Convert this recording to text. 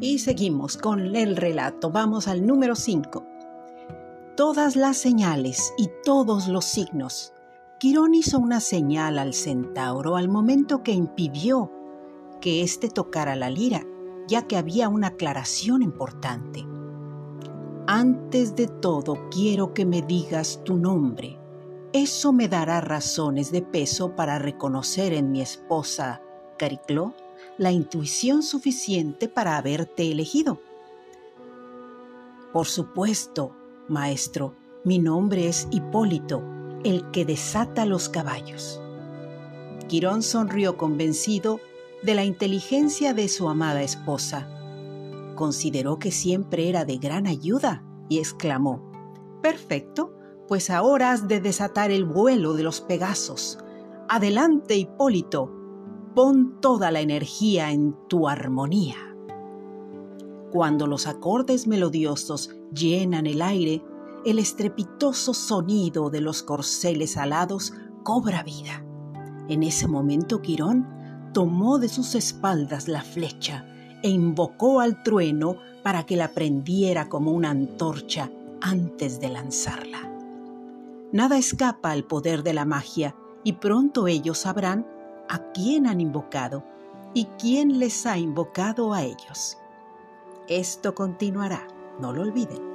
Y seguimos con el relato. Vamos al número 5. Todas las señales y todos los signos. Quirón hizo una señal al centauro al momento que impidió que éste tocara la lira, ya que había una aclaración importante. Antes de todo quiero que me digas tu nombre. Eso me dará razones de peso para reconocer en mi esposa, Caricló, la intuición suficiente para haberte elegido. Por supuesto, maestro, mi nombre es Hipólito, el que desata los caballos. Quirón sonrió convencido de la inteligencia de su amada esposa Consideró que siempre era de gran ayuda y exclamó, Perfecto, pues ahora has de desatar el vuelo de los Pegasos. Adelante, Hipólito, pon toda la energía en tu armonía. Cuando los acordes melodiosos llenan el aire, el estrepitoso sonido de los corceles alados cobra vida. En ese momento Quirón tomó de sus espaldas la flecha e invocó al trueno para que la prendiera como una antorcha antes de lanzarla. Nada escapa al poder de la magia y pronto ellos sabrán a quién han invocado y quién les ha invocado a ellos. Esto continuará, no lo olviden.